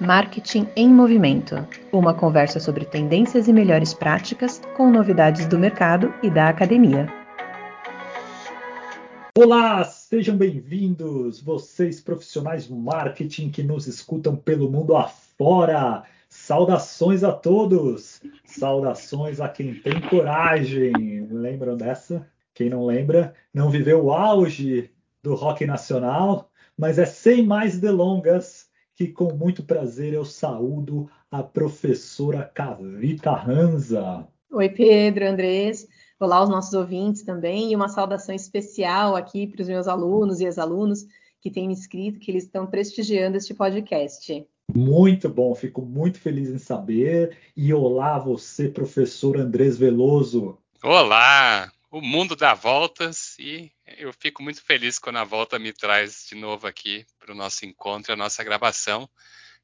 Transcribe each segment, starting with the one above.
Marketing em Movimento uma conversa sobre tendências e melhores práticas com novidades do mercado e da academia. Olá, sejam bem-vindos, vocês profissionais do marketing que nos escutam pelo mundo afora. Saudações a todos! Saudações a quem tem coragem! Lembram dessa? Quem não lembra, não viveu o auge do rock nacional, mas é sem mais delongas que com muito prazer eu saúdo a professora Cavita Ranza. Oi, Pedro, Andrés. Olá aos nossos ouvintes também e uma saudação especial aqui para os meus alunos e ex-alunos que têm me escrito que eles estão prestigiando este podcast. Muito bom, fico muito feliz em saber. E olá você, professor Andrés Veloso. Olá, o mundo dá voltas e eu fico muito feliz quando a volta me traz de novo aqui para o nosso encontro, a nossa gravação.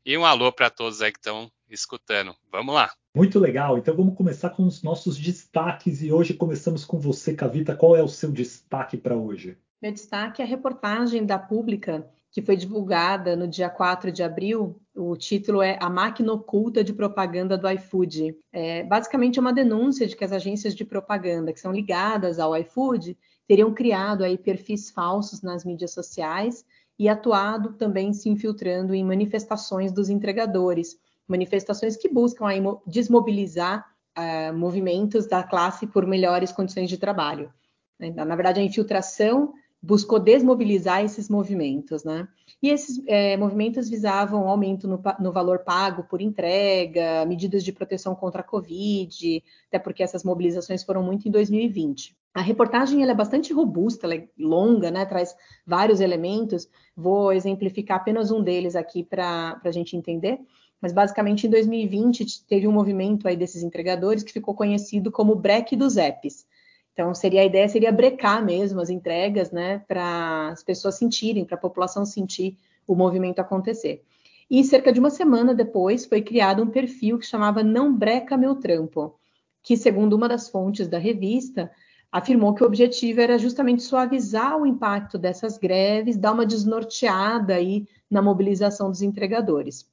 E um alô para todos aí que estão escutando. Vamos lá. Muito legal. Então vamos começar com os nossos destaques e hoje começamos com você, Cavita. Qual é o seu destaque para hoje? Meu destaque é a reportagem da Pública que foi divulgada no dia 4 de abril. O título é A Máquina Oculta de Propaganda do iFood. É basicamente uma denúncia de que as agências de propaganda que são ligadas ao iFood teriam criado aí perfis falsos nas mídias sociais e atuado também se infiltrando em manifestações dos entregadores, manifestações que buscam aí desmobilizar uh, movimentos da classe por melhores condições de trabalho. Na verdade, a infiltração buscou desmobilizar esses movimentos, né? E esses é, movimentos visavam aumento no, no, valor pago por entrega, medidas de proteção contra a Covid, até porque essas mobilizações foram muito em 2020. A reportagem é bastante robusta, é longa, né? Traz vários elementos. Vou exemplificar apenas um deles aqui para a gente entender. Mas basicamente em 2020 teve um movimento aí desses entregadores que ficou conhecido como break dos apps então, seria a ideia seria brecar mesmo as entregas, né, para as pessoas sentirem, para a população sentir o movimento acontecer. E cerca de uma semana depois foi criado um perfil que chamava Não Breca Meu Trampo, que, segundo uma das fontes da revista, afirmou que o objetivo era justamente suavizar o impacto dessas greves, dar uma desnorteada aí na mobilização dos entregadores.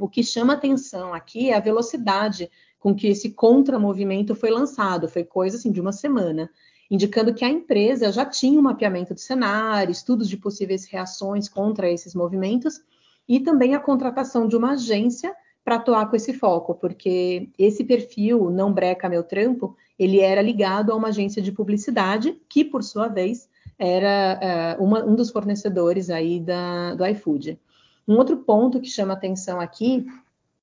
O que chama atenção aqui é a velocidade com que esse contramovimento foi lançado, foi coisa assim de uma semana, indicando que a empresa já tinha um mapeamento do cenário, estudos de possíveis reações contra esses movimentos e também a contratação de uma agência para atuar com esse foco, porque esse perfil não breca meu trampo, ele era ligado a uma agência de publicidade que, por sua vez, era uh, uma, um dos fornecedores aí da, do iFood. Um outro ponto que chama atenção aqui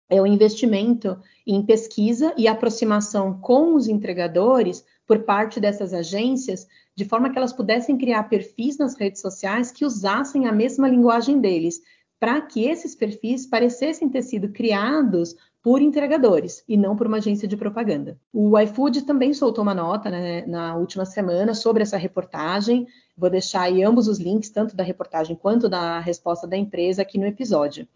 é o investimento em pesquisa e aproximação com os entregadores por parte dessas agências, de forma que elas pudessem criar perfis nas redes sociais que usassem a mesma linguagem deles, para que esses perfis parecessem ter sido criados por entregadores e não por uma agência de propaganda. O iFood também soltou uma nota né, na última semana sobre essa reportagem. Vou deixar aí ambos os links, tanto da reportagem quanto da resposta da empresa, aqui no episódio.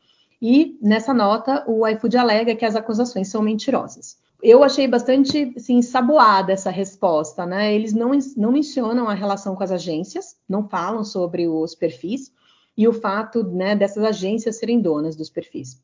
E nessa nota, o iFood alega que as acusações são mentirosas. Eu achei bastante assim, saboada essa resposta, né? Eles não, não mencionam a relação com as agências, não falam sobre os perfis e o fato né, dessas agências serem donas dos perfis.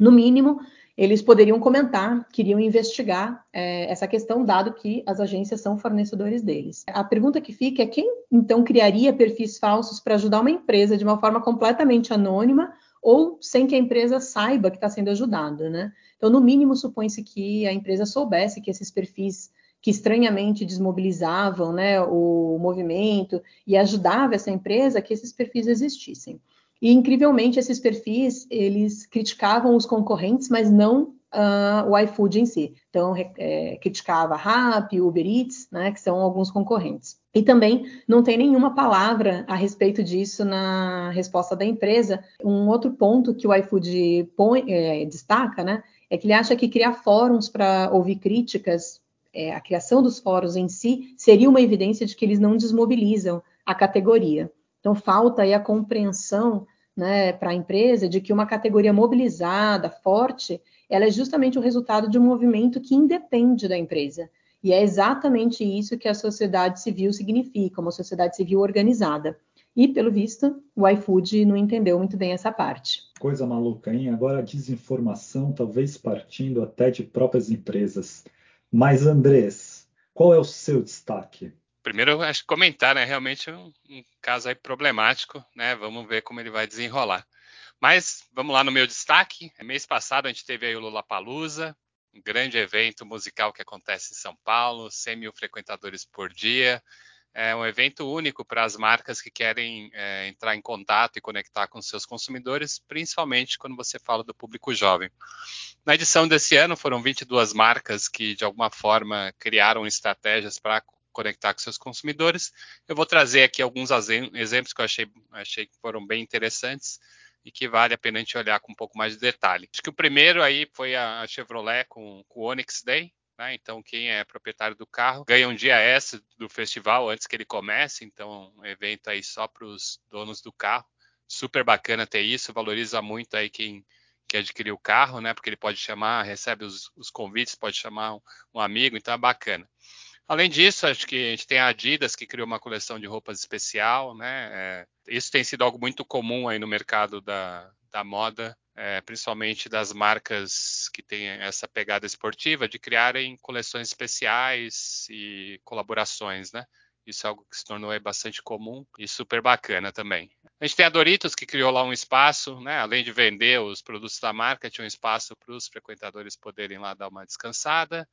No mínimo, eles poderiam comentar, queriam investigar é, essa questão, dado que as agências são fornecedores deles. A pergunta que fica é quem então criaria perfis falsos para ajudar uma empresa de uma forma completamente anônima ou sem que a empresa saiba que está sendo ajudada, né? Então, no mínimo, supõe-se que a empresa soubesse que esses perfis que estranhamente desmobilizavam né, o movimento e ajudava essa empresa, que esses perfis existissem. E, incrivelmente, esses perfis, eles criticavam os concorrentes, mas não uh, o iFood em si. Então, é, criticava Rappi, Uber Eats, né, que são alguns concorrentes. E também não tem nenhuma palavra a respeito disso na resposta da empresa. Um outro ponto que o iFood põe, é, destaca, né, é que ele acha que criar fóruns para ouvir críticas, é, a criação dos fóruns em si, seria uma evidência de que eles não desmobilizam a categoria. Então, falta aí a compreensão né, para a empresa de que uma categoria mobilizada, forte, ela é justamente o resultado de um movimento que independe da empresa. E é exatamente isso que a sociedade civil significa, uma sociedade civil organizada. E, pelo visto, o iFood não entendeu muito bem essa parte. Coisa maluca, hein? Agora a desinformação, talvez partindo até de próprias empresas. Mas, Andrés, qual é o seu destaque? Primeiro, acho que comentar, né? Realmente é um, um caso aí problemático, né? Vamos ver como ele vai desenrolar. Mas vamos lá no meu destaque. Mês passado a gente teve aí o Lollapalooza, um grande evento musical que acontece em São Paulo, 100 mil frequentadores por dia, é um evento único para as marcas que querem é, entrar em contato e conectar com seus consumidores, principalmente quando você fala do público jovem. Na edição desse ano, foram 22 marcas que, de alguma forma, criaram estratégias para conectar com seus consumidores. Eu vou trazer aqui alguns exemplos que eu achei, achei que foram bem interessantes e que vale a pena a gente olhar com um pouco mais de detalhe. Acho que o primeiro aí foi a Chevrolet com, com o Onix Day, né? Então, quem é proprietário do carro ganha um dia S do festival antes que ele comece. Então, um evento aí só para os donos do carro. Super bacana ter isso, valoriza muito aí quem, que adquiriu o carro, né? Porque ele pode chamar, recebe os, os convites, pode chamar um, um, amigo, então é bacana. Além disso, acho que a gente tem a Adidas que criou uma coleção de roupas especial, né? É, isso tem sido algo muito comum aí no mercado da, da moda é, principalmente das marcas que têm essa pegada esportiva, de criarem coleções especiais e colaborações, né? Isso é algo que se tornou bastante comum e super bacana também. A gente tem a Doritos, que criou lá um espaço, né? além de vender os produtos da marca, tinha um espaço para os frequentadores poderem lá dar uma descansada.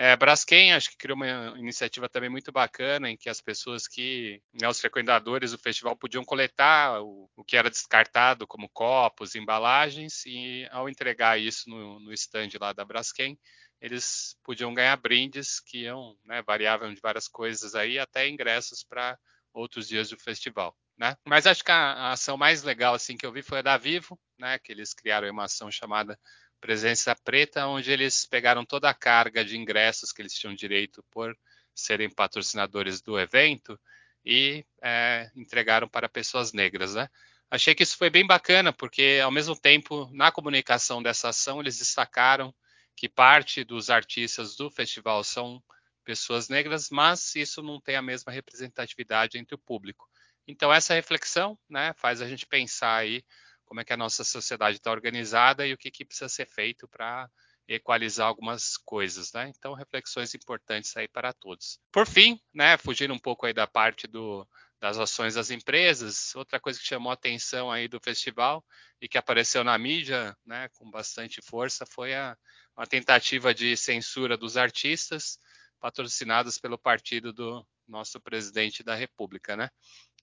É, Braskem, acho que criou uma iniciativa também muito bacana, em que as pessoas que, né, os frequentadores do festival podiam coletar o, o, que era descartado, como copos, embalagens, e ao entregar isso no, no stand lá da Braskem, eles podiam ganhar brindes que iam, né, variavam de várias coisas aí, até ingressos para outros dias do festival. Né? Mas acho que a, a, ação mais legal assim que eu vi foi a da Vivo, né, que eles criaram uma ação chamada Presença Preta, onde eles pegaram toda a carga de ingressos que eles tinham direito por serem patrocinadores do evento e é, entregaram para pessoas negras, né? Achei que isso foi bem bacana, porque ao mesmo tempo, na comunicação dessa ação, eles destacaram que parte dos artistas do festival são pessoas negras, mas isso não tem a mesma representatividade entre o público. Então essa reflexão, né, faz a gente pensar aí como é que a nossa sociedade está organizada e o que, que precisa ser feito para equalizar algumas coisas, né? Então, reflexões importantes aí para todos. Por fim, né, fugindo um pouco aí da parte do, das ações das empresas, outra coisa que chamou a atenção aí do festival e que apareceu na mídia, né, com bastante força, foi a, a tentativa de censura dos artistas patrocinados pelo partido do nosso presidente da República, né?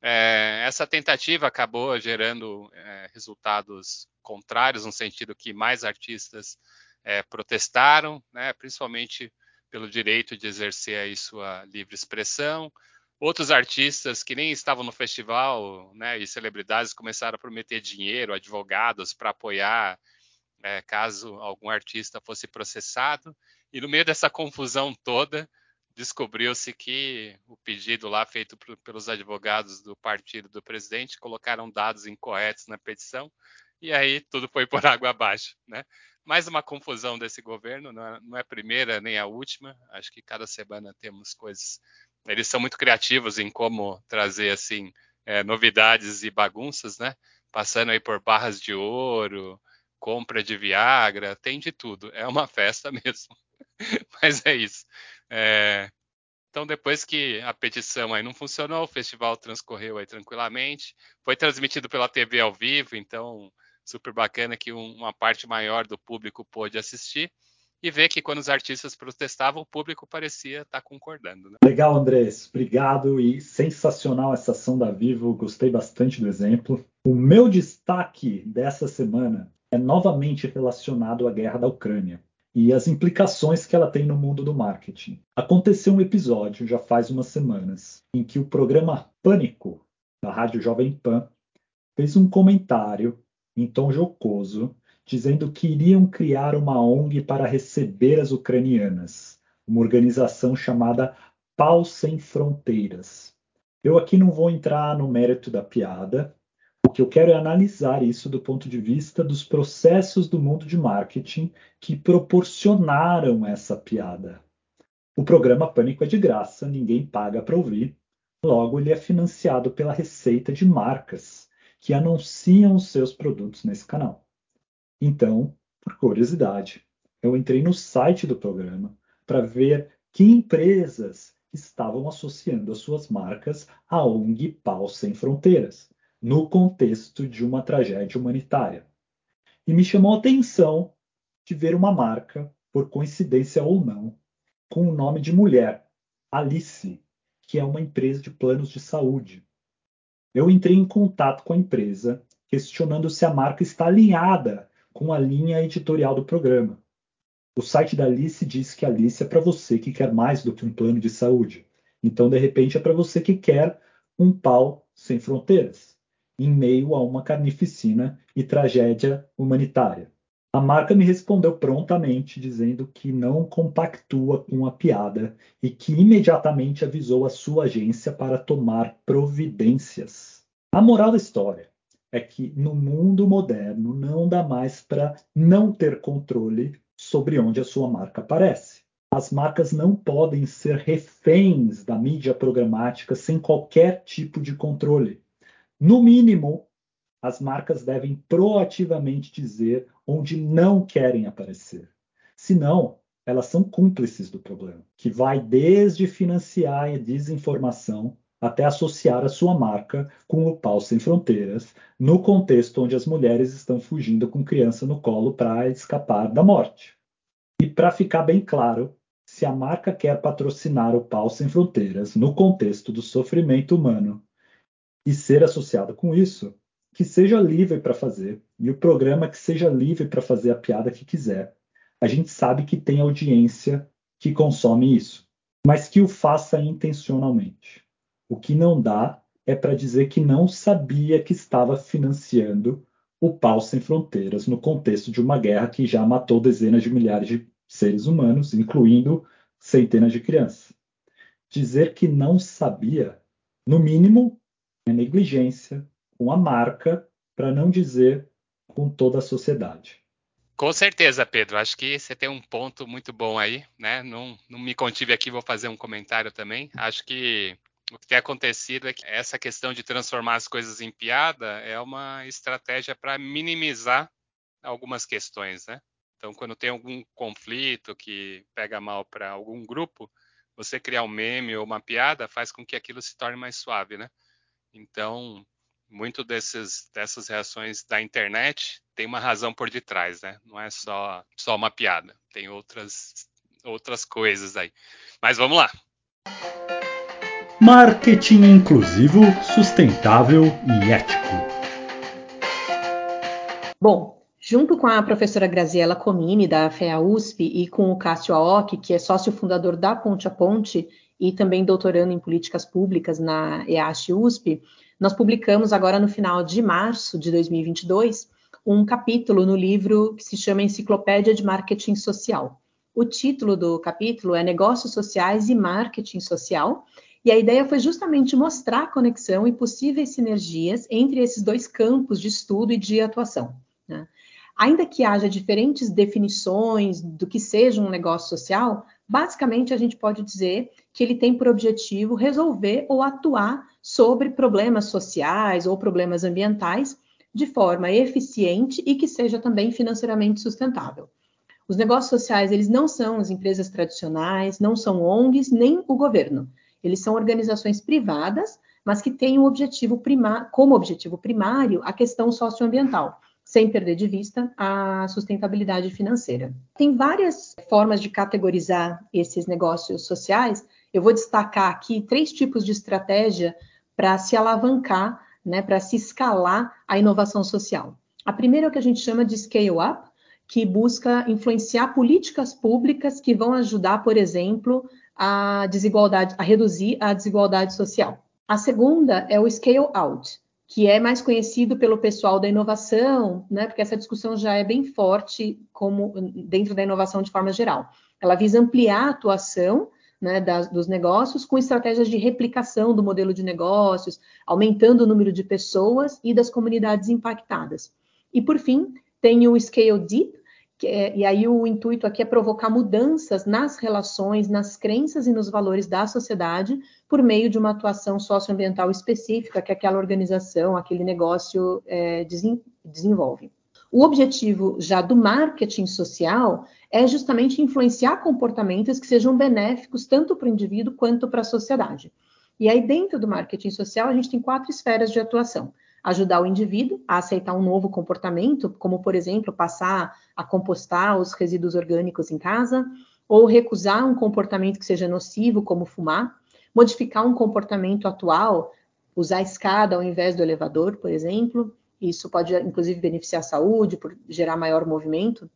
É, essa tentativa acabou gerando é, resultados contrários, no sentido que mais artistas é, protestaram, né, principalmente pelo direito de exercer aí sua livre expressão. Outros artistas que nem estavam no festival né, e celebridades começaram a prometer dinheiro, advogados, para apoiar é, caso algum artista fosse processado. E no meio dessa confusão toda, descobriu-se que o pedido lá feito pelos advogados do partido do presidente colocaram dados incorretos na petição e aí tudo foi por água abaixo, né? Mais uma confusão desse governo, não é, não é a primeira nem a última. Acho que cada semana temos coisas. Eles são muito criativos em como trazer assim é, novidades e bagunças, né? Passando aí por barras de ouro, compra de Viagra, tem de tudo. É uma festa mesmo. Mas é isso. É, então, depois que a petição aí não funcionou, o festival transcorreu aí tranquilamente. Foi transmitido pela TV ao vivo, então super bacana que um, uma parte maior do público pôde assistir e ver que quando os artistas protestavam, o público parecia estar concordando. Né? Legal, Andrés. Obrigado e sensacional essa ação da Vivo. Gostei bastante do exemplo. O meu destaque dessa semana é novamente relacionado à guerra da Ucrânia e as implicações que ela tem no mundo do marketing. Aconteceu um episódio, já faz umas semanas, em que o programa Pânico, da Rádio Jovem Pan, fez um comentário em tom jocoso, dizendo que iriam criar uma ONG para receber as ucranianas, uma organização chamada Pau Sem Fronteiras. Eu aqui não vou entrar no mérito da piada, que eu quero é analisar isso do ponto de vista dos processos do mundo de marketing que proporcionaram essa piada. O programa Pânico é de graça, ninguém paga para ouvir. Logo, ele é financiado pela receita de marcas que anunciam os seus produtos nesse canal. Então, por curiosidade, eu entrei no site do programa para ver que empresas estavam associando as suas marcas à ONG Pau Sem Fronteiras, no contexto de uma tragédia humanitária. E me chamou a atenção de ver uma marca, por coincidência ou não, com o nome de mulher, Alice, que é uma empresa de planos de saúde. Eu entrei em contato com a empresa, questionando se a marca está alinhada com a linha editorial do programa. O site da Alice diz que Alice é para você que quer mais do que um plano de saúde. Então, de repente, é para você que quer um pau sem fronteiras, em meio a uma carnificina e tragédia humanitária. A marca me respondeu prontamente, dizendo que não compactua com a piada e que imediatamente avisou a sua agência para tomar providências. A moral da história é que no mundo moderno não dá mais para não ter controle sobre onde a sua marca aparece. As marcas não podem ser reféns da mídia programática sem qualquer tipo de controle. No mínimo, as marcas devem proativamente dizer onde não querem aparecer. Senão, elas são cúmplices do problema, que vai desde financiar a desinformação até associar a sua marca com o Pau Sem Fronteiras, no contexto onde as mulheres estão fugindo com criança no colo para escapar da morte. E para ficar bem claro, se a marca quer patrocinar o Pau Sem Fronteiras no contexto do sofrimento humano e ser associado com isso, que seja livre para fazer, e o programa que seja livre para fazer a piada que quiser. A gente sabe que tem audiência que consome isso, mas que o faça intencionalmente. O que não dá é para dizer que não sabia que estava financiando o Pau Sem Fronteiras no contexto de uma guerra que já matou dezenas de milhares de seres humanos, incluindo centenas de crianças. Dizer que não sabia, no mínimo, é negligência com a marca, para não dizer com toda a sociedade. Com certeza, Pedro. Acho que você tem um ponto muito bom aí, né? Não, não me contive aqui, vou fazer um comentário também. Acho que o que tem acontecido é que essa questão de transformar as coisas em piada é uma estratégia para minimizar algumas questões, né? Então, quando tem algum conflito que pega mal para algum grupo, você criar um meme ou uma piada faz com que aquilo se torne mais suave, né? Então, muito desses, dessas reações da internet tem uma razão por detrás, né? Não é só, só uma piada, tem outras, outras coisas aí. Mas vamos lá. Marketing inclusivo, sustentável e ético. Bom, junto com a professora Graziela Comini, da FEA USP, e com o Cássio Aoki, que é sócio fundador da Ponte a Ponte e também doutorando em políticas públicas na EASH USP, nós publicamos agora no final de março de 2022 um capítulo no livro que se chama Enciclopédia de Marketing Social. O título do capítulo é Negócios Sociais e Marketing Social, e a ideia foi justamente mostrar a conexão e possíveis sinergias entre esses dois campos de estudo e de atuação. Né? Ainda que haja diferentes definições do que seja um negócio social, basicamente a gente pode dizer que ele tem por objetivo resolver ou atuar sobre problemas sociais ou problemas ambientais de forma eficiente e que seja também financeiramente sustentável. Os negócios sociais, eles não são as empresas tradicionais, não são ONGs, nem o governo. Eles são organizações privadas, mas que têm um objetivo como objetivo primário a questão socioambiental, sem perder de vista a sustentabilidade financeira. Tem várias formas de categorizar esses negócios sociais. Eu vou destacar aqui três tipos de estratégia para se alavancar, né, para se escalar a inovação social. A primeira é o que a gente chama de scale up, que busca influenciar políticas públicas que vão ajudar, por exemplo, a desigualdade, a reduzir a desigualdade social. A segunda é o scale out, que é mais conhecido pelo pessoal da inovação, né? Porque essa discussão já é bem forte como dentro da inovação de forma geral. Ela visa ampliar a atuação né, das, dos negócios com estratégias de replicação do modelo de negócios, aumentando o número de pessoas e das comunidades impactadas. E por fim, tem o Scale Deep, É, e aí o intuito aqui é provocar mudanças nas relações, nas crenças e nos valores da sociedade por meio de uma atuação socioambiental específica que aquela organização, aquele negócio é, desenvolve. O objetivo já do marketing social é justamente influenciar comportamentos que sejam benéficos tanto para o indivíduo quanto para a sociedade. E aí, dentro do marketing social, a gente tem quatro esferas de atuação ajudar o indivíduo a aceitar um novo comportamento, como, por exemplo, passar a compostar os resíduos orgânicos em casa, ou recusar um comportamento que seja nocivo, como fumar, modificar um comportamento atual, usar a escada ao invés do elevador, por exemplo. Isso pode, inclusive, beneficiar a saúde, por gerar maior movimento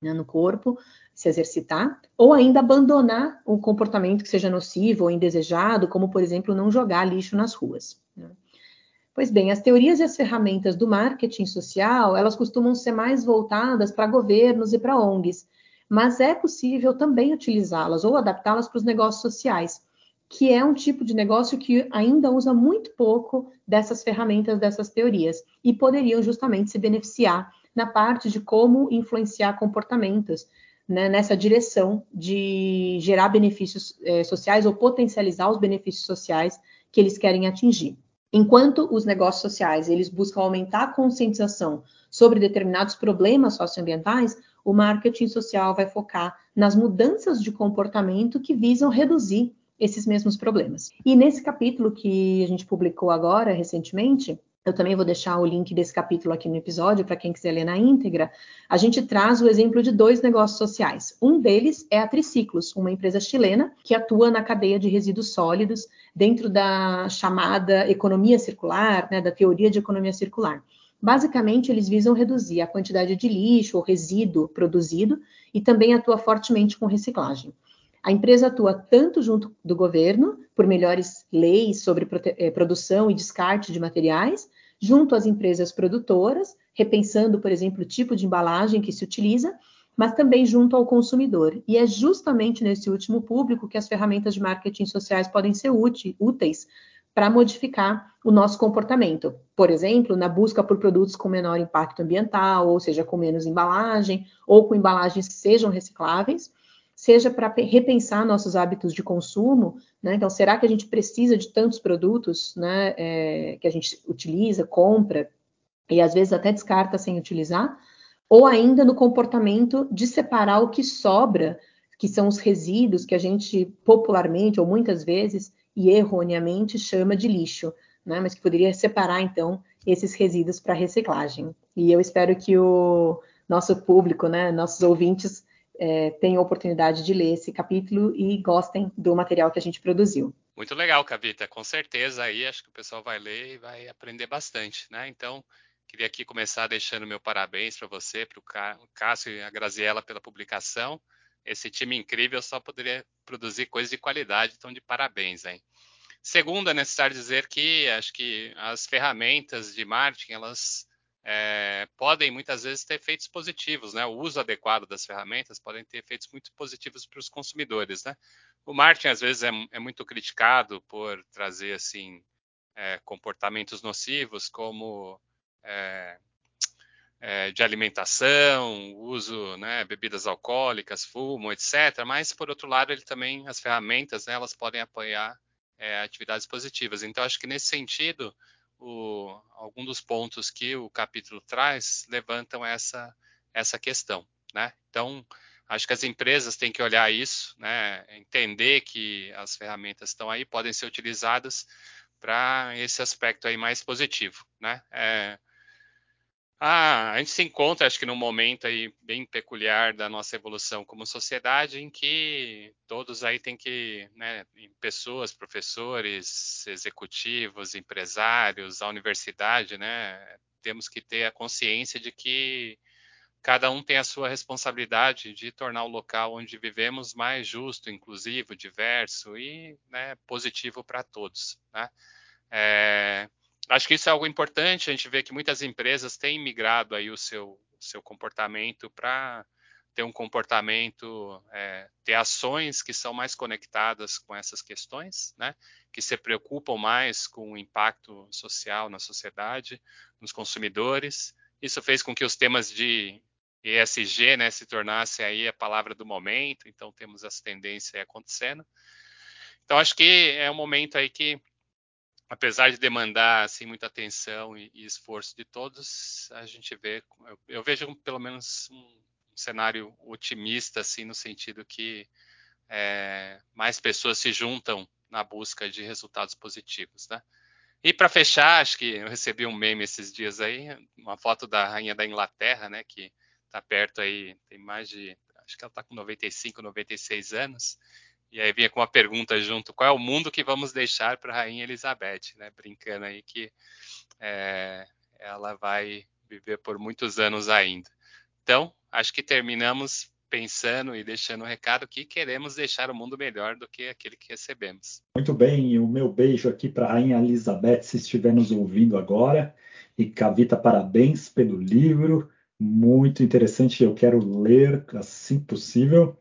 né, no corpo, se exercitar, ou ainda abandonar um comportamento que seja nocivo ou indesejado, como, por exemplo, não jogar lixo nas ruas. Né? Pois bem, as teorias e as ferramentas do marketing social, elas costumam ser mais voltadas para governos e para ONGs, mas é possível também utilizá-las ou adaptá-las para os negócios sociais, que é um tipo de negócio que ainda usa muito pouco dessas ferramentas, dessas teorias, e poderiam justamente se beneficiar na parte de como influenciar comportamentos, né, nessa direção de gerar benefícios eh, sociais ou potencializar os benefícios sociais que eles querem atingir. Enquanto os negócios sociais eles buscam aumentar a conscientização sobre determinados problemas socioambientais, o marketing social vai focar nas mudanças de comportamento que visam reduzir esses mesmos problemas. E nesse capítulo que a gente publicou agora recentemente, eu também vou deixar o link desse capítulo aqui no episódio para quem quiser ler na íntegra. A gente traz o exemplo de dois negócios sociais. Um deles é a Triciclos, uma empresa chilena que atua na cadeia de resíduos sólidos dentro da chamada economia circular, né, da teoria de economia circular. Basicamente, eles visam reduzir a quantidade de lixo ou resíduo produzido e também atua fortemente com reciclagem. A empresa atua tanto junto do governo, por melhores leis sobre eh, produção e descarte de materiais, junto às empresas produtoras, repensando, por exemplo, o tipo de embalagem que se utiliza, mas também junto ao consumidor. E é justamente nesse último público que as ferramentas de marketing sociais podem ser úteis para modificar o nosso comportamento. Por exemplo, na busca por produtos com menor impacto ambiental, ou seja, com menos embalagem, ou com embalagens que sejam recicláveis, seja para repensar nossos hábitos de consumo, né? Então, será que a gente precisa de tantos produtos, né, é, que a gente utiliza, compra e às vezes até descarta sem utilizar? Ou ainda no comportamento de separar o que sobra, que são os resíduos que a gente popularmente ou muitas vezes e erroneamente chama de lixo, né? Mas que poderia separar então esses resíduos para reciclagem. E eu espero que o nosso público, né, nossos ouvintes é, tenham oportunidade de ler esse capítulo e gostem do material que a gente produziu. Muito legal, Cavita. Com certeza aí acho que o pessoal vai ler e vai aprender bastante, né? Então, queria aqui começar deixando meu parabéns para você, para o Cássio e a Graziela pela publicação. Esse time incrível só poderia produzir coisas de qualidade, então de parabéns, hein? Segundo, é necessário dizer que acho que as ferramentas de marketing, elas é, podem muitas vezes ter efeitos positivos, né? O uso adequado das ferramentas podem ter efeitos muito positivos para os consumidores, né? O marketing às vezes é, é muito criticado por trazer assim é, comportamentos nocivos como é, de alimentação, uso, né, bebidas alcoólicas, fumo, etc. Mas por outro lado, ele também as ferramentas, né, elas podem apoiar atividades positivas. Então acho que nesse sentido o, dos pontos que o capítulo traz levantam essa, essa questão. Né? Então, acho que as empresas têm que olhar isso, né? entender que as ferramentas estão aí, podem ser utilizadas para esse aspecto aí mais positivo. Né? É, ah, a gente se encontra, acho que num momento aí bem peculiar da nossa evolução como sociedade, em que todos aí têm que, né, pessoas, professores, executivos, empresários, a universidade, né, temos que ter a consciência de que cada um tem a sua responsabilidade de tornar o local onde vivemos mais justo, inclusivo, diverso e né, positivo para todos. Né? É, acho que isso é algo importante. A gente vê que muitas empresas têm migrado aí o seu, seu comportamento para ter um comportamento, é, ter ações que são mais conectadas com essas questões, né? Que se preocupam mais com o impacto social na sociedade, nos consumidores. Isso fez com que os temas de ESG né, se tornasse aí a palavra do momento, então temos essa tendência acontecendo. Então acho que é um momento aí que, apesar de demandar assim muita atenção e, e esforço de todos, a gente vê, eu, eu vejo pelo menos um, um, cenário otimista assim no sentido que é, mais pessoas se juntam na busca de resultados positivos, né? E para fechar, acho que eu recebi um meme esses dias aí, uma foto da rainha da Inglaterra, né, que está perto aí, tem mais de, acho que ela está com 95, 96 anos, e aí vinha com uma pergunta junto, qual é o mundo que vamos deixar para a rainha Elizabeth, né, brincando aí que é, ela vai viver por muitos anos ainda. Então, acho que terminamos pensando e deixando o recado que queremos deixar o mundo melhor do que aquele que recebemos. Muito bem, o meu beijo aqui para a Rainha Elizabeth, se estiver nos ouvindo agora. E Cavita, parabéns pelo livro, muito interessante, eu quero ler assim possível.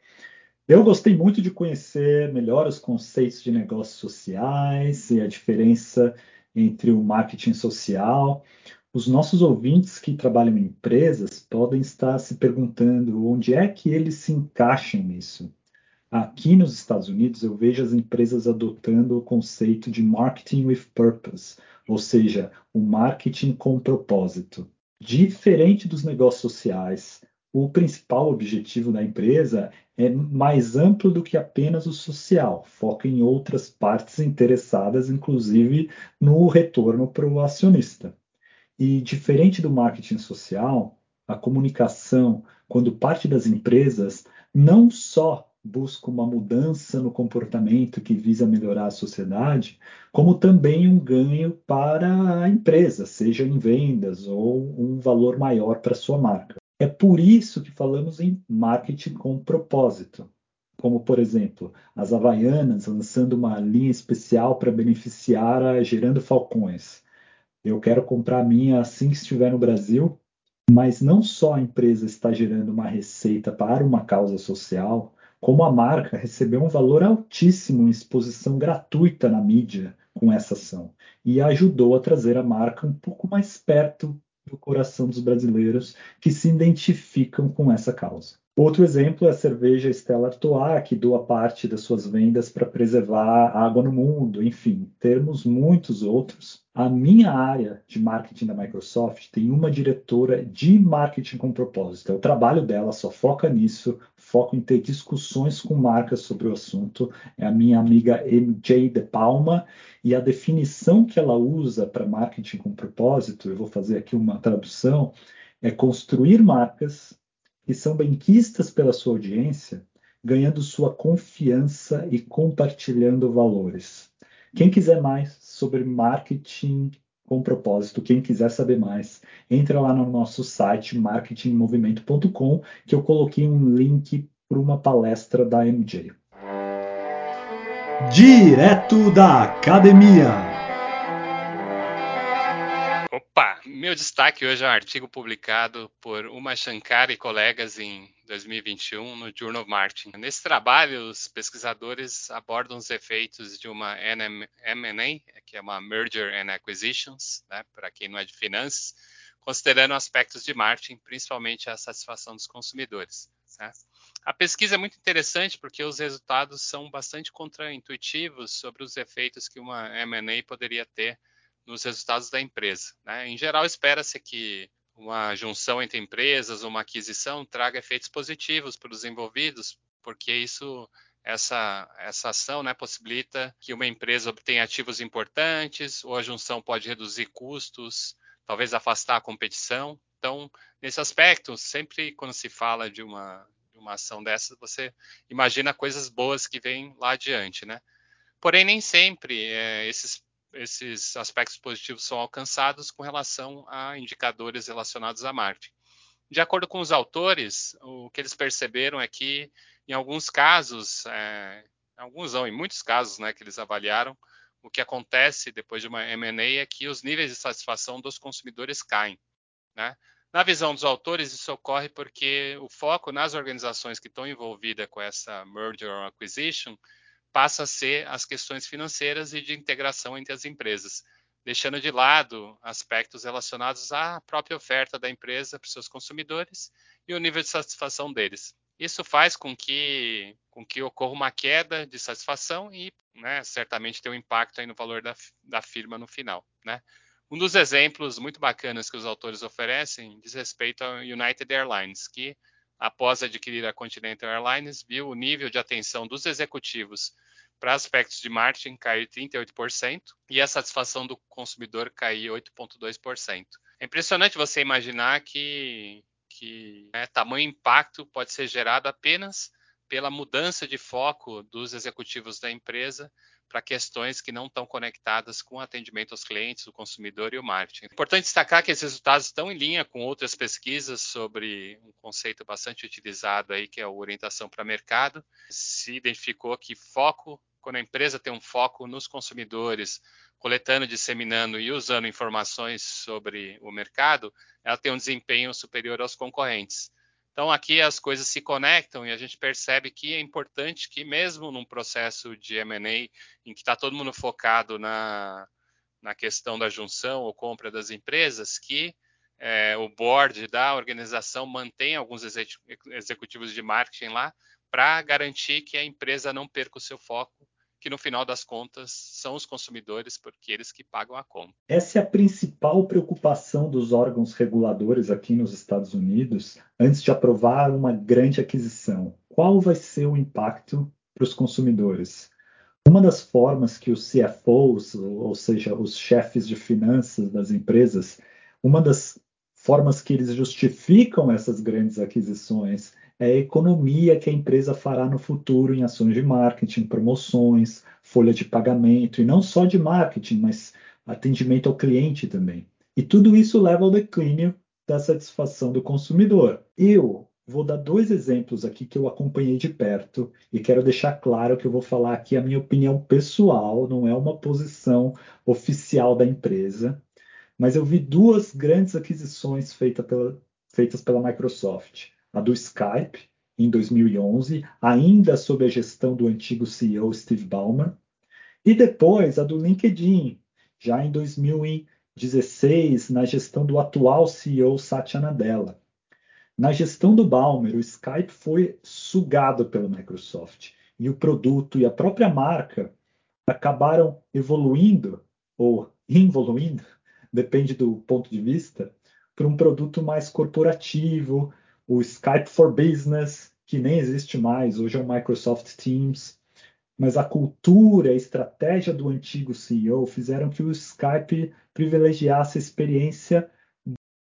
Eu gostei muito de conhecer melhor os conceitos de negócios sociais e a diferença entre o marketing social. Os nossos ouvintes que trabalham em empresas podem estar se perguntando onde é que eles se encaixam nisso. Aqui nos Estados Unidos, eu vejo as empresas adotando o conceito de marketing with purpose, ou seja, o marketing com propósito. Diferente dos negócios sociais, o principal objetivo da empresa é mais amplo do que apenas o social, foca em outras partes interessadas, inclusive no retorno para o acionista. E diferente do marketing social, a comunicação, quando parte das empresas, não só busca uma mudança no comportamento que visa melhorar a sociedade, como também um ganho para a empresa, seja em vendas ou um valor maior para sua marca. É por isso que falamos em marketing com propósito, como por exemplo, as Havaianas lançando uma linha especial para beneficiar a Gerando Falcões. Eu quero comprar a minha assim que estiver no Brasil, mas não só a empresa está gerando uma receita para uma causa social, como a marca recebeu um valor altíssimo em exposição gratuita na mídia com essa ação e ajudou a trazer a marca um pouco mais perto do coração dos brasileiros que se identificam com essa causa. Outro exemplo é a cerveja Stella Artois, que doa parte das suas vendas para preservar a água no mundo. Enfim, termos muitos outros. A minha área de marketing da Microsoft tem uma diretora de marketing com propósito. O trabalho dela só foca nisso, foca em ter discussões com marcas sobre o assunto. É a minha amiga MJ De Palma e a definição que ela usa para marketing com propósito, eu vou fazer aqui uma tradução, é construir marcas e são benquistas pela sua audiência, ganhando sua confiança e compartilhando valores. Quem quiser mais sobre marketing com propósito, quem quiser saber mais, entra lá no nosso site marketingmovimento.com que eu coloquei um link para uma palestra da MJ. Direto da academia. Meu destaque hoje é um artigo publicado por Uma Shankar e colegas em 2021 no Journal of Marketing. Nesse trabalho, os pesquisadores abordam os efeitos de uma M&A, que é uma Merger and Acquisitions, né, para quem não é de finanças, considerando aspectos de marketing, principalmente a satisfação dos consumidores. Né? A pesquisa é muito interessante porque os resultados são bastante contraintuitivos sobre os efeitos que uma M&A poderia ter nos resultados da empresa. Né? Em geral, espera-se que uma junção entre empresas, uma aquisição, traga efeitos positivos para os envolvidos, porque isso essa, essa ação né, possibilita que uma empresa obtenha ativos importantes, ou a junção pode reduzir custos, talvez afastar a competição. Então, nesse aspecto, sempre quando se fala de uma, de uma ação dessa, você imagina coisas boas que vêm lá adiante. Né? Porém, nem sempre é, esses esses aspectos positivos são alcançados com relação a indicadores relacionados à marketing. De acordo com os autores, o que eles perceberam é que, em alguns casos, é, alguns não, em muitos casos né, que eles avaliaram, o que acontece depois de uma M&A é que os níveis de satisfação dos consumidores caem. Né? Na visão dos autores, isso ocorre porque o foco nas organizações que estão envolvidas com essa merger or acquisition passa a ser as questões financeiras e de integração entre as empresas, deixando de lado aspectos relacionados à própria oferta da empresa para os seus consumidores e o nível de satisfação deles. Isso faz com que, com que ocorra uma queda de satisfação e né, certamente tem um impacto no valor da, da firma no final. Né? Um dos exemplos muito bacanas que os autores oferecem diz respeito ao United Airlines, que após adquirir a Continental Airlines, viu o nível de atenção dos executivos para aspectos de marketing cair 38% e a satisfação do consumidor cair 8,2%. É impressionante você imaginar que, que né, tamanho impacto pode ser gerado apenas pela mudança de foco dos executivos da empresa para questões que não estão conectadas com o atendimento aos clientes, o consumidor e o marketing. Importante destacar que esses resultados estão em linha com outras pesquisas sobre um conceito bastante utilizado aí, que é a orientação para mercado. Se identificou que foco quando a empresa tem um foco nos consumidores, coletando, disseminando e usando informações sobre o mercado, ela tem um desempenho superior aos concorrentes. Então, aqui as coisas se conectam e a gente percebe que é importante que, mesmo num processo de M&A, em que está todo mundo focado na, na questão da junção ou compra das empresas, que é, o board da organização mantenha alguns executivos de marketing lá para garantir que a empresa não perca o seu foco que no final das contas são os consumidores, porque eles que pagam a conta. Essa é a principal preocupação dos órgãos reguladores aqui nos Estados Unidos antes de aprovar uma grande aquisição. Qual vai ser o impacto para os consumidores? Uma das formas que os CFOs, ou seja, os chefes de finanças das empresas, uma das formas que eles justificam essas grandes aquisições é a economia que a empresa fará no futuro em ações de marketing, promoções, folha de pagamento, e não só de marketing, mas atendimento ao cliente também. E tudo isso leva ao declínio da satisfação do consumidor. Eu vou dar dois exemplos aqui que eu acompanhei de perto e quero deixar claro que eu vou falar aqui a minha opinião pessoal, não é uma posição oficial da empresa, mas eu vi duas grandes aquisições feita pela, feitas pela Microsoft a do Skype, em 2011, ainda sob a gestão do antigo CEO Steve Ballmer, e depois a do LinkedIn, já em 2016, na gestão do atual CEO Satya Nadella. Na gestão do Ballmer, o Skype foi sugado pela Microsoft e o produto e a própria marca acabaram evoluindo ou involuindo, depende do ponto de vista, para um produto mais corporativo, o Skype for Business, que nem existe mais, hoje é o Microsoft Teams. Mas a cultura, a estratégia do antigo CEO fizeram que o Skype privilegiasse a experiência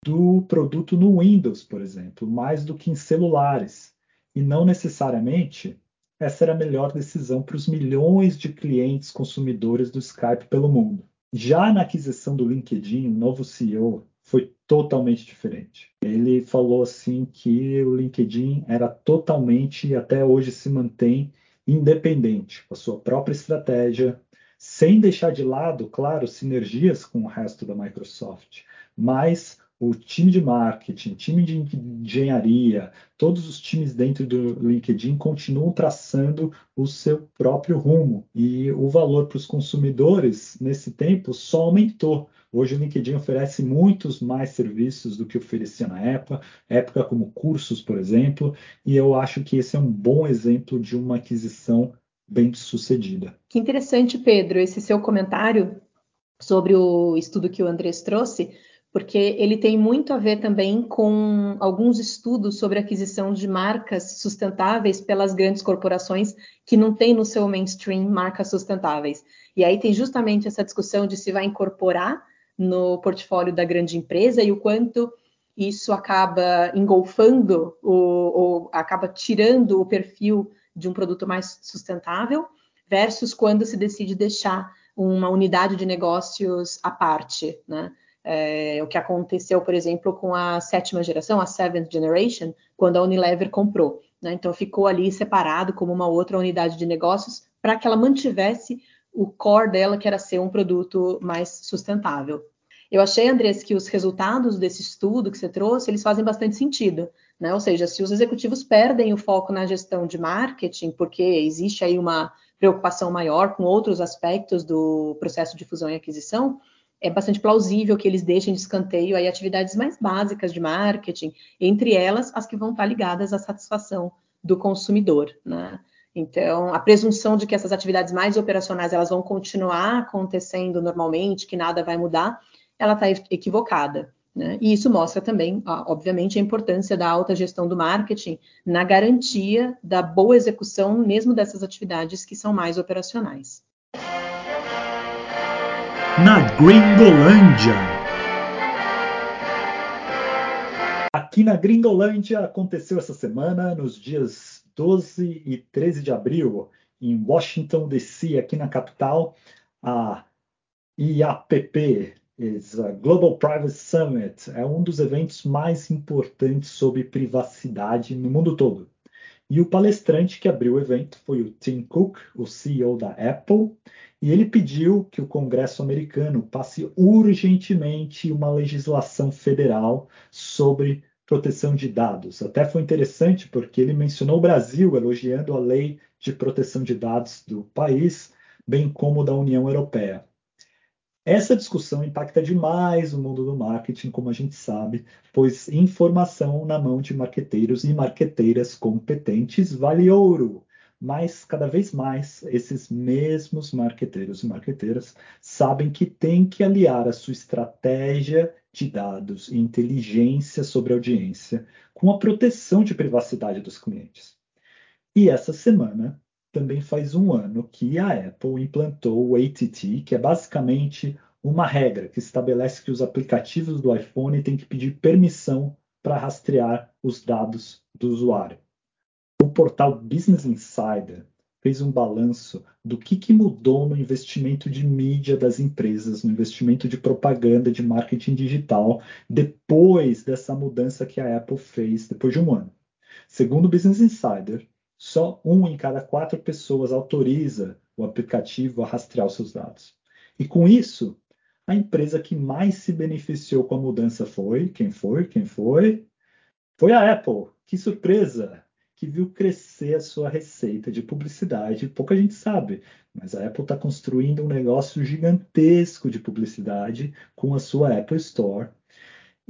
do produto no Windows, por exemplo, mais do que em celulares. E não necessariamente essa era a melhor decisão para os milhões de clientes consumidores do Skype pelo mundo. Já na aquisição do LinkedIn, o novo CEO foi totalmente diferente. Ele falou assim que o LinkedIn era totalmente e até hoje se mantém independente, com a sua própria estratégia, sem deixar de lado, claro, sinergias com o resto da Microsoft, mas o time de marketing, time de engenharia, todos os times dentro do LinkedIn continuam traçando o seu próprio rumo e o valor para os consumidores nesse tempo só aumentou. Hoje o LinkedIn oferece muitos mais serviços do que oferecia na época, época como cursos, por exemplo, e eu acho que esse é um bom exemplo de uma aquisição bem sucedida. Que interessante, Pedro, esse seu comentário sobre o estudo que o Andrés trouxe porque ele tem muito a ver também com alguns estudos sobre aquisição de marcas sustentáveis pelas grandes corporações que não têm no seu mainstream marcas sustentáveis. E aí tem justamente essa discussão de se vai incorporar no portfólio da grande empresa e o quanto isso acaba engolfando ou, ou acaba tirando o perfil de um produto mais sustentável versus quando se decide deixar uma unidade de negócios à parte, né? É, o que aconteceu, por exemplo, com a sétima geração, a seventh generation, quando a Unilever comprou. Né? Então ficou ali separado como uma outra unidade de negócios para que ela mantivesse o core dela, que era ser um produto mais sustentável. Eu achei, Andrés, que os resultados desse estudo que você trouxe, eles fazem bastante sentido, né? Ou seja, se os executivos perdem o foco na gestão de marketing, porque existe aí uma preocupação maior com outros aspectos do processo de fusão e aquisição, é bastante plausível que eles deixem de escanteio aí atividades mais básicas de marketing, entre elas as que vão estar ligadas à satisfação do consumidor, né? Então, a presunção de que essas atividades mais operacionais elas vão continuar acontecendo normalmente, que nada vai mudar, ela está equivocada. Né? E isso mostra também, obviamente, a importância da alta gestão do marketing na garantia da boa execução mesmo dessas atividades que são mais operacionais. Na Gringolândia. Aqui na Gringolândia aconteceu essa semana, nos dias 12 e 13 de abril, em Washington, D.C., aqui na capital, a IAPP, Global Privacy Summit, é um dos eventos mais importantes sobre privacidade no mundo todo. E o palestrante que abriu o evento foi o Tim Cook, o CEO da Apple, e ele pediu que o Congresso americano passe urgentemente uma legislação federal sobre proteção de dados. Até foi interessante porque ele mencionou o Brasil elogiando a lei de proteção de dados do país, bem como da União Europeia. Essa discussão impacta demais o mundo do marketing, como a gente sabe, pois informação na mão de marqueteiros e marqueteiras competentes vale ouro. Mas cada vez mais esses mesmos marqueteiros e marqueteiras sabem que tem que aliar a sua estratégia de dados e inteligência sobre a audiência com a proteção de privacidade dos clientes. E essa semana também faz um ano que a Apple implantou o ATT, que é basicamente uma regra que estabelece que os aplicativos do iPhone têm que pedir permissão para rastrear os dados do usuário. O portal Business Insider fez um balanço do que, que mudou no investimento de mídia das empresas, no investimento de propaganda, de marketing digital, depois dessa mudança que a Apple fez, depois de um ano. Segundo o Business Insider, só um em cada quatro pessoas autoriza o aplicativo a rastrear os seus dados. E com isso, a empresa que mais se beneficiou com a mudança foi, quem foi? Quem foi? Foi a Apple. Que surpresa! que viu crescer a sua receita de publicidade. Pouca gente sabe, mas a Apple está construindo um negócio gigantesco de publicidade com a sua Apple Store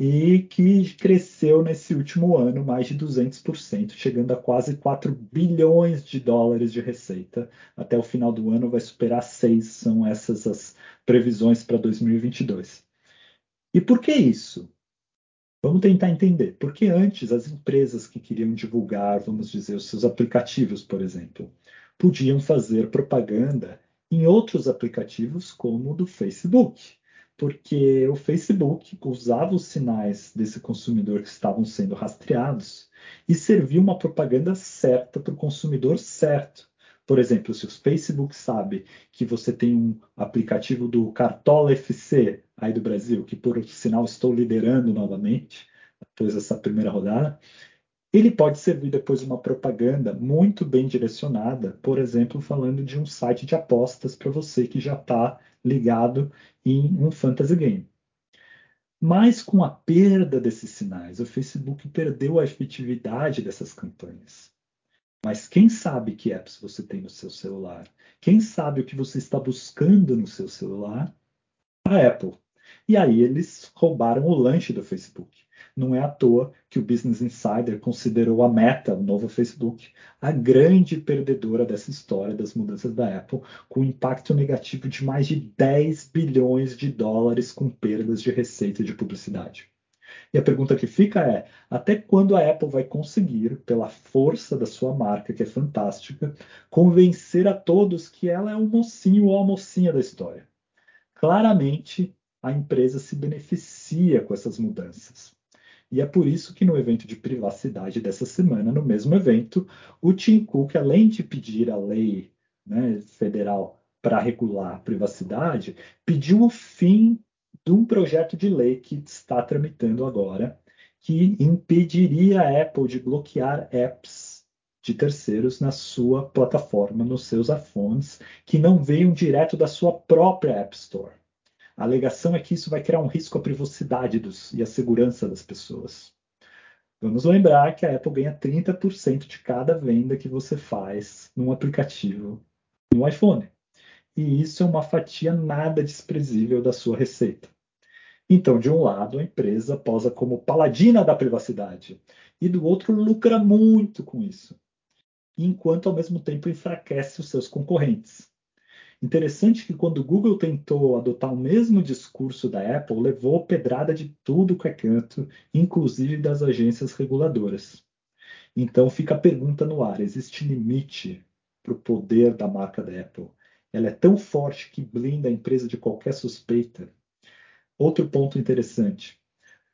e que cresceu nesse último ano mais de 200%, chegando a quase 4 bilhões de dólares de receita. Até o final do ano vai superar 6, são essas as previsões para 2022. E por que isso? Vamos tentar entender. Porque antes as empresas que queriam divulgar, vamos dizer, os seus aplicativos, por exemplo, podiam fazer propaganda em outros aplicativos como o do Facebook. Porque o Facebook usava os sinais desse consumidor que estavam sendo rastreados e servia uma propaganda certa para o consumidor certo. Por exemplo, se o Facebook sabe que você tem um aplicativo do Cartola FC aí do Brasil, que por sinal estou liderando novamente, depois dessa primeira rodada, ele pode servir depois uma propaganda muito bem direcionada, por exemplo, falando de um site de apostas para você que já está ligado em um fantasy game. Mas com a perda desses sinais, o Facebook perdeu a efetividade dessas campanhas. Mas quem sabe que apps você tem no seu celular? Quem sabe o que você está buscando no seu celular? A Apple. E aí eles roubaram o lanche do Facebook. Não é à toa que o Business Insider considerou a Meta, o novo Facebook, a grande perdedora dessa história das mudanças da Apple, com impacto negativo de mais de 10 bilhões de dólares com perdas de receita de publicidade. E a pergunta que fica é: até quando a Apple vai conseguir, pela força da sua marca, que é fantástica, convencer a todos que ela é o mocinho ou a mocinha da história? Claramente, a empresa se beneficia com essas mudanças. E é por isso que no evento de privacidade dessa semana, no mesmo evento, o Tim Cook, além de pedir a lei né, federal para regular a privacidade, pediu o fim de um projeto de lei que está tramitando agora, que impediria a Apple de bloquear apps de terceiros na sua plataforma, nos seus iPhones, que não venham direto da sua própria App Store. A alegação é que isso vai criar um risco à privacidade dos, e à segurança das pessoas. Vamos lembrar que a Apple ganha 30% de cada venda que você faz num aplicativo no iPhone. e isso é uma fatia nada desprezível da sua receita. Então, de um lado, a empresa posa como paladina da privacidade, e do outro, lucra muito com isso, enquanto ao mesmo tempo enfraquece os seus concorrentes. Interessante que quando o Google tentou adotar o mesmo discurso da Apple, levou pedrada de tudo que é canto, inclusive das agências reguladoras. Então fica a pergunta no ar: existe limite para o poder da marca da Apple? Ela é tão forte que blinda a empresa de qualquer suspeita? Outro ponto interessante.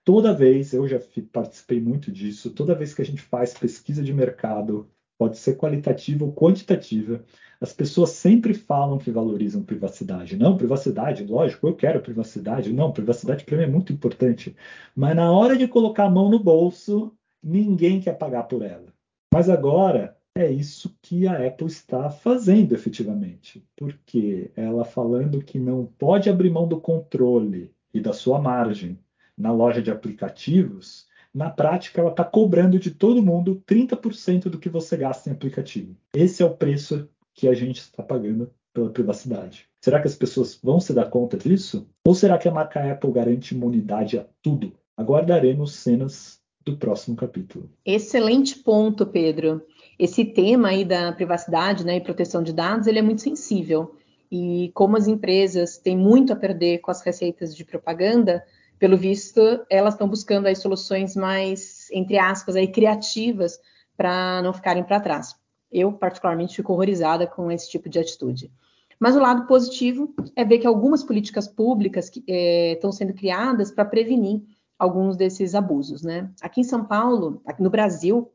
Toda vez, eu já participei muito disso, toda vez que a gente faz pesquisa de mercado, pode ser qualitativa ou quantitativa, as pessoas sempre falam que valorizam privacidade. Não, privacidade, lógico, eu quero privacidade. Não, privacidade para mim é muito importante. Mas na hora de colocar a mão no bolso, ninguém quer pagar por ela. Mas agora é isso que a Apple está fazendo efetivamente, porque ela falando que não pode abrir mão do controle e da sua margem na loja de aplicativos, na prática ela está cobrando de todo mundo 30% do que você gasta em aplicativo. Esse é o preço que a gente está pagando pela privacidade. Será que as pessoas vão se dar conta disso? Ou será que a marca Apple garante imunidade a tudo? Aguardaremos cenas do próximo capítulo. Excelente ponto, Pedro. Esse tema aí da privacidade né, e proteção de dados ele é muito sensível. E como as empresas têm muito a perder com as receitas de propaganda, pelo visto, elas estão buscando aí soluções mais, entre aspas, aí, criativas para não ficarem para trás. Eu, particularmente, fico horrorizada com esse tipo de atitude. Mas o lado positivo é ver que algumas políticas públicas é, estão sendo criadas para prevenir alguns desses abusos. Né? Aqui em São Paulo, aqui no Brasil,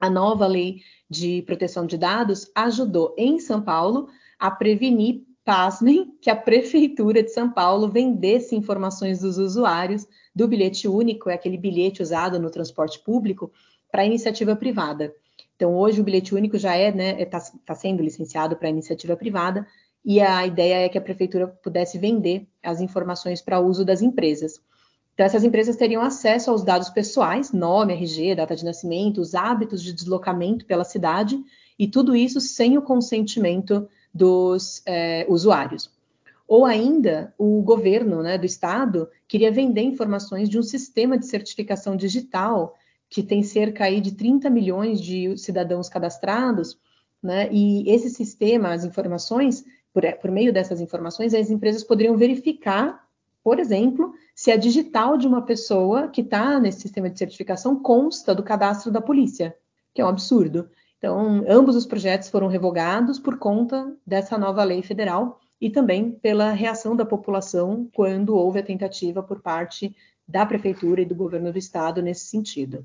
a nova lei de proteção de dados ajudou em São Paulo a prevenir, pasmem, que a Prefeitura de São Paulo vendesse informações dos usuários do bilhete único, é aquele bilhete usado no transporte público, para iniciativa privada. Então, hoje o bilhete único já é, né, está tá sendo licenciado para iniciativa privada, e a ideia é que a prefeitura pudesse vender as informações para uso das empresas. Então, essas empresas teriam acesso aos dados pessoais, nome, RG, data de nascimento, os hábitos de deslocamento pela cidade, e tudo isso sem o consentimento dos é, usuários. Ou ainda, o governo né, do estado queria vender informações de um sistema de certificação digital que tem cerca aí de 30 milhões de cidadãos cadastrados, né? E esse sistema, as informações, por, por meio dessas informações, as empresas poderiam verificar, por exemplo, se a digital de uma pessoa que está nesse sistema de certificação consta do cadastro da polícia, que é um absurdo. Então, ambos os projetos foram revogados por conta dessa nova lei federal e também pela reação da população quando houve a tentativa por parte da prefeitura e do governo do estado nesse sentido.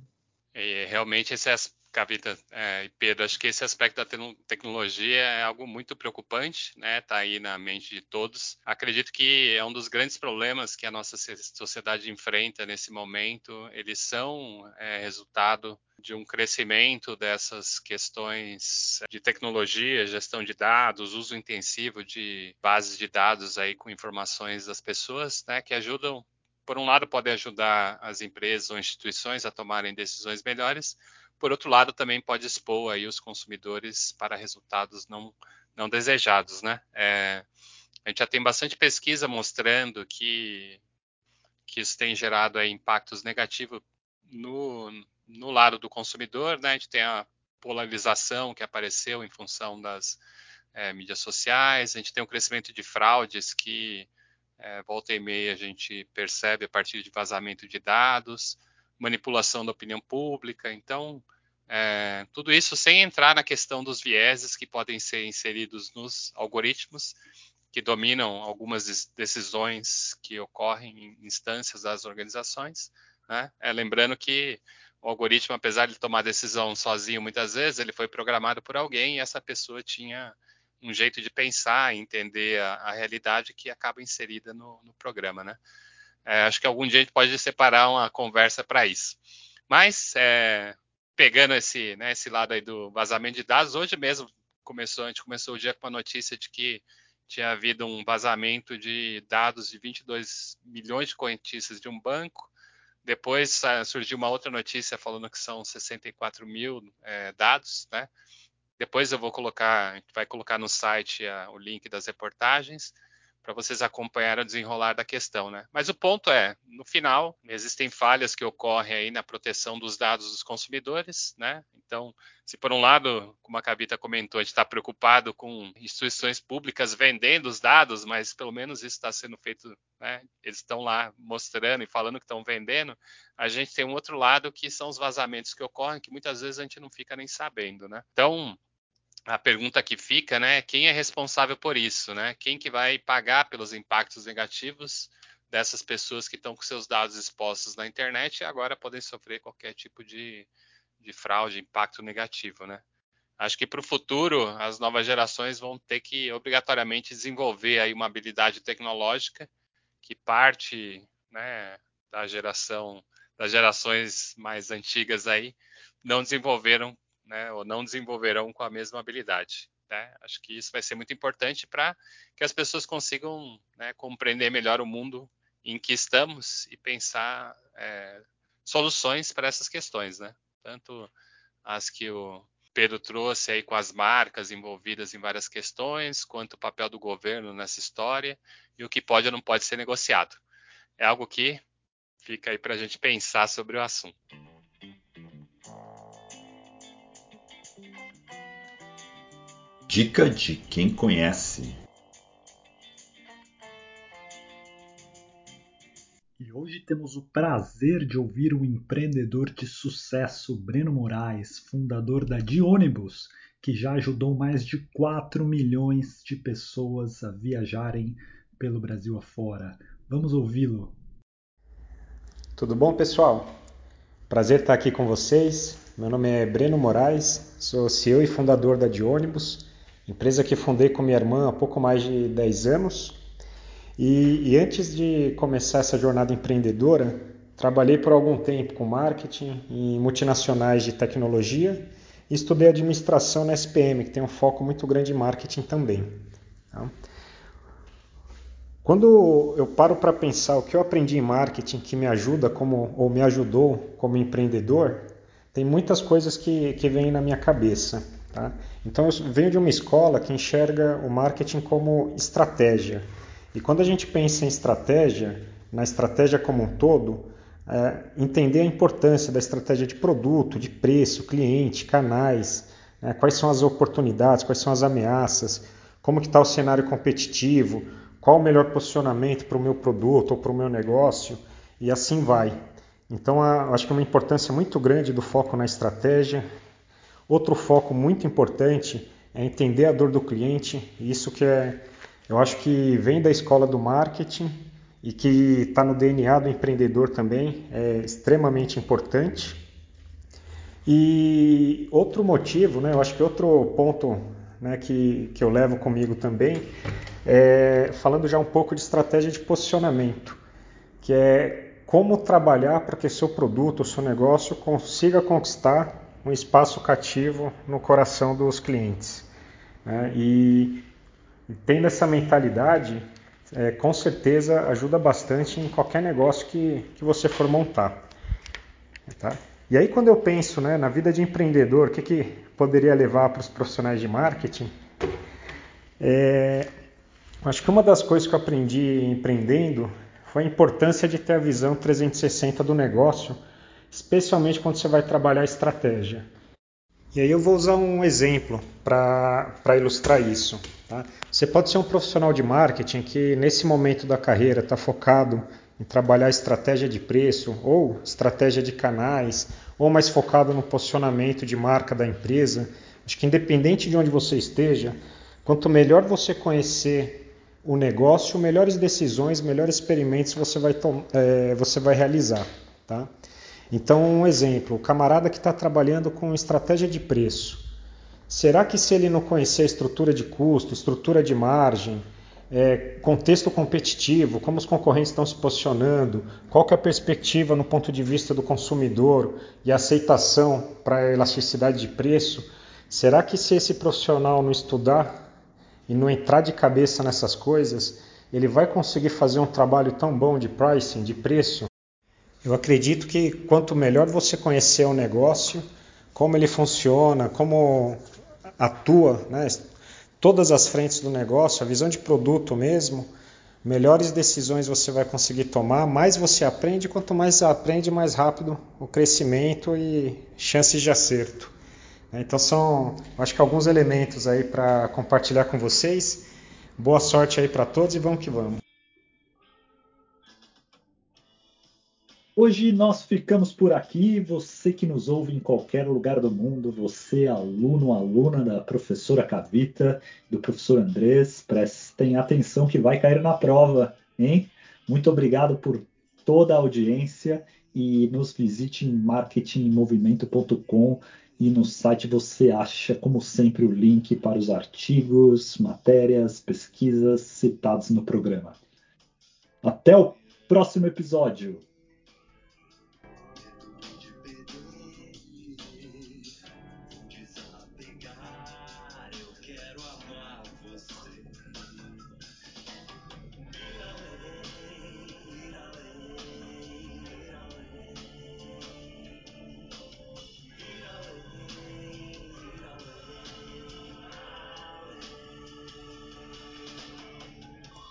E realmente esse Cavita é, e Pedro, acho que esse aspecto da te tecnologia é algo muito preocupante, né? Está aí na mente de todos. Acredito que é um dos grandes problemas que a nossa sociedade enfrenta nesse momento. Eles são é, resultado de um crescimento dessas questões de tecnologia, gestão de dados, uso intensivo de bases de dados aí com informações das pessoas, né? Que ajudam por um lado, podem ajudar as empresas ou instituições a tomarem decisões melhores, por outro lado, também pode expor aí os consumidores para resultados não, não desejados, né? É, a gente já tem bastante pesquisa mostrando que, que isso tem gerado aí impactos negativos no, no lado do consumidor, né? A gente tem a polarização que apareceu em função das é, mídias sociais, a gente tem um crescimento de fraudes que é, volta e meia a gente percebe a partir de vazamento de dados, manipulação da opinião pública. Então, é, tudo isso sem entrar na questão dos vieses que podem ser inseridos nos algoritmos que dominam algumas decisões que ocorrem em instâncias das organizações. Né? É, lembrando que o algoritmo, apesar de tomar decisão sozinho muitas vezes, ele foi programado por alguém e essa pessoa tinha um jeito de pensar entender a, a realidade que acaba inserida no, no programa, né? É, acho que algum dia a gente pode separar uma conversa para isso. Mas, é, pegando esse, né, esse lado aí do vazamento de dados, hoje mesmo começou, a gente começou o dia com a notícia de que tinha havido um vazamento de dados de 22 milhões de correntistas de um banco. Depois surgiu uma outra notícia falando que são 64 mil é, dados, né? Depois eu vou colocar, a gente vai colocar no site a, o link das reportagens para vocês acompanharem o desenrolar da questão, né? Mas o ponto é, no final, existem falhas que ocorrem aí na proteção dos dados dos consumidores, né? Então, se por um lado, como a Cabita comentou, a gente está preocupado com instituições públicas vendendo os dados, mas pelo menos isso está sendo feito, né? Eles estão lá mostrando e falando que estão vendendo. A gente tem um outro lado que são os vazamentos que ocorrem, que muitas vezes a gente não fica nem sabendo, né? Então, a pergunta que fica, né, quem é responsável por isso, né? Quem que vai pagar pelos impactos negativos dessas pessoas que estão com seus dados expostos na internet e agora podem sofrer qualquer tipo de, de fraude, impacto negativo, né? Acho que para o futuro as novas gerações vão ter que obrigatoriamente desenvolver aí uma habilidade tecnológica que parte, né, da geração das gerações mais antigas aí não desenvolveram né, ou não desenvolverão com a mesma habilidade. Né? Acho que isso vai ser muito importante para que as pessoas consigam né, compreender melhor o mundo em que estamos e pensar é, soluções para essas questões, né? Tanto as que o Pedro trouxe aí com as marcas envolvidas em várias questões, quanto o papel do governo nessa história e o que pode ou não pode ser negociado. É algo que fica aí para a gente pensar sobre o assunto. Dica de quem conhece. E hoje temos o prazer de ouvir o empreendedor de sucesso Breno Moraes, fundador da Dionibus, que já ajudou mais de 4 milhões de pessoas a viajarem pelo Brasil afora. Vamos ouvi-lo. Tudo bom, pessoal? Prazer estar aqui com vocês. Meu nome é Breno Moraes, sou CEO e fundador da Dionibus empresa que fundei com minha irmã há pouco mais de 10 anos. E, e, antes de começar essa jornada empreendedora, trabalhei por algum tempo com marketing em multinacionais de tecnologia e estudei administração na SPM, que tem um foco muito grande em marketing também. Tá? Quando eu paro para pensar o que eu aprendi em marketing que me ajuda como ou me ajudou como empreendedor, tem muitas coisas que, que vêm na minha cabeça. Tá? Então, eu venho de uma escola que enxerga o marketing como estratégia. E quando a gente pensa em estratégia, na estratégia como um todo, é, entender a importância da estratégia de produto, de preço, cliente, canais, né, quais são as oportunidades, quais são as ameaças, como que está o cenário competitivo, qual o melhor posicionamento para o meu produto ou para o meu negócio, e assim vai. Então, acho que é uma importância muito grande do foco na estratégia, Outro foco muito importante é entender a dor do cliente, isso que é, eu acho que vem da escola do marketing e que está no DNA do empreendedor também, é extremamente importante. E outro motivo, né, eu acho que outro ponto né, que, que eu levo comigo também, é falando já um pouco de estratégia de posicionamento, que é como trabalhar para que seu produto, seu negócio consiga conquistar um espaço cativo no coração dos clientes. Né? E, e tendo essa mentalidade, é, com certeza ajuda bastante em qualquer negócio que, que você for montar. Tá? E aí quando eu penso né, na vida de empreendedor, o que, que poderia levar para os profissionais de marketing? É, acho que uma das coisas que eu aprendi empreendendo foi a importância de ter a visão 360 do negócio especialmente quando você vai trabalhar estratégia. E aí eu vou usar um exemplo para ilustrar isso. Tá? Você pode ser um profissional de marketing que nesse momento da carreira está focado em trabalhar estratégia de preço ou estratégia de canais, ou mais focado no posicionamento de marca da empresa. Acho que independente de onde você esteja, quanto melhor você conhecer o negócio, melhores decisões, melhores experimentos você vai, é, você vai realizar. Tá? Então, um exemplo: o camarada que está trabalhando com estratégia de preço. Será que se ele não conhecer a estrutura de custo, estrutura de margem, é, contexto competitivo, como os concorrentes estão se posicionando, qual que é a perspectiva no ponto de vista do consumidor e a aceitação para a elasticidade de preço, será que se esse profissional não estudar e não entrar de cabeça nessas coisas, ele vai conseguir fazer um trabalho tão bom de pricing, de preço, eu acredito que quanto melhor você conhecer o negócio, como ele funciona, como atua, né, todas as frentes do negócio, a visão de produto mesmo, melhores decisões você vai conseguir tomar, mais você aprende, quanto mais aprende, mais rápido o crescimento e chances de acerto. Então são, acho que alguns elementos aí para compartilhar com vocês. Boa sorte aí para todos e vamos que vamos. Hoje nós ficamos por aqui. Você que nos ouve em qualquer lugar do mundo, você, aluno, aluna da professora Cavita, do professor Andrés, prestem atenção que vai cair na prova, hein? Muito obrigado por toda a audiência e nos visite em marketingmovimento.com e no site você acha, como sempre, o link para os artigos, matérias, pesquisas citados no programa. Até o próximo episódio!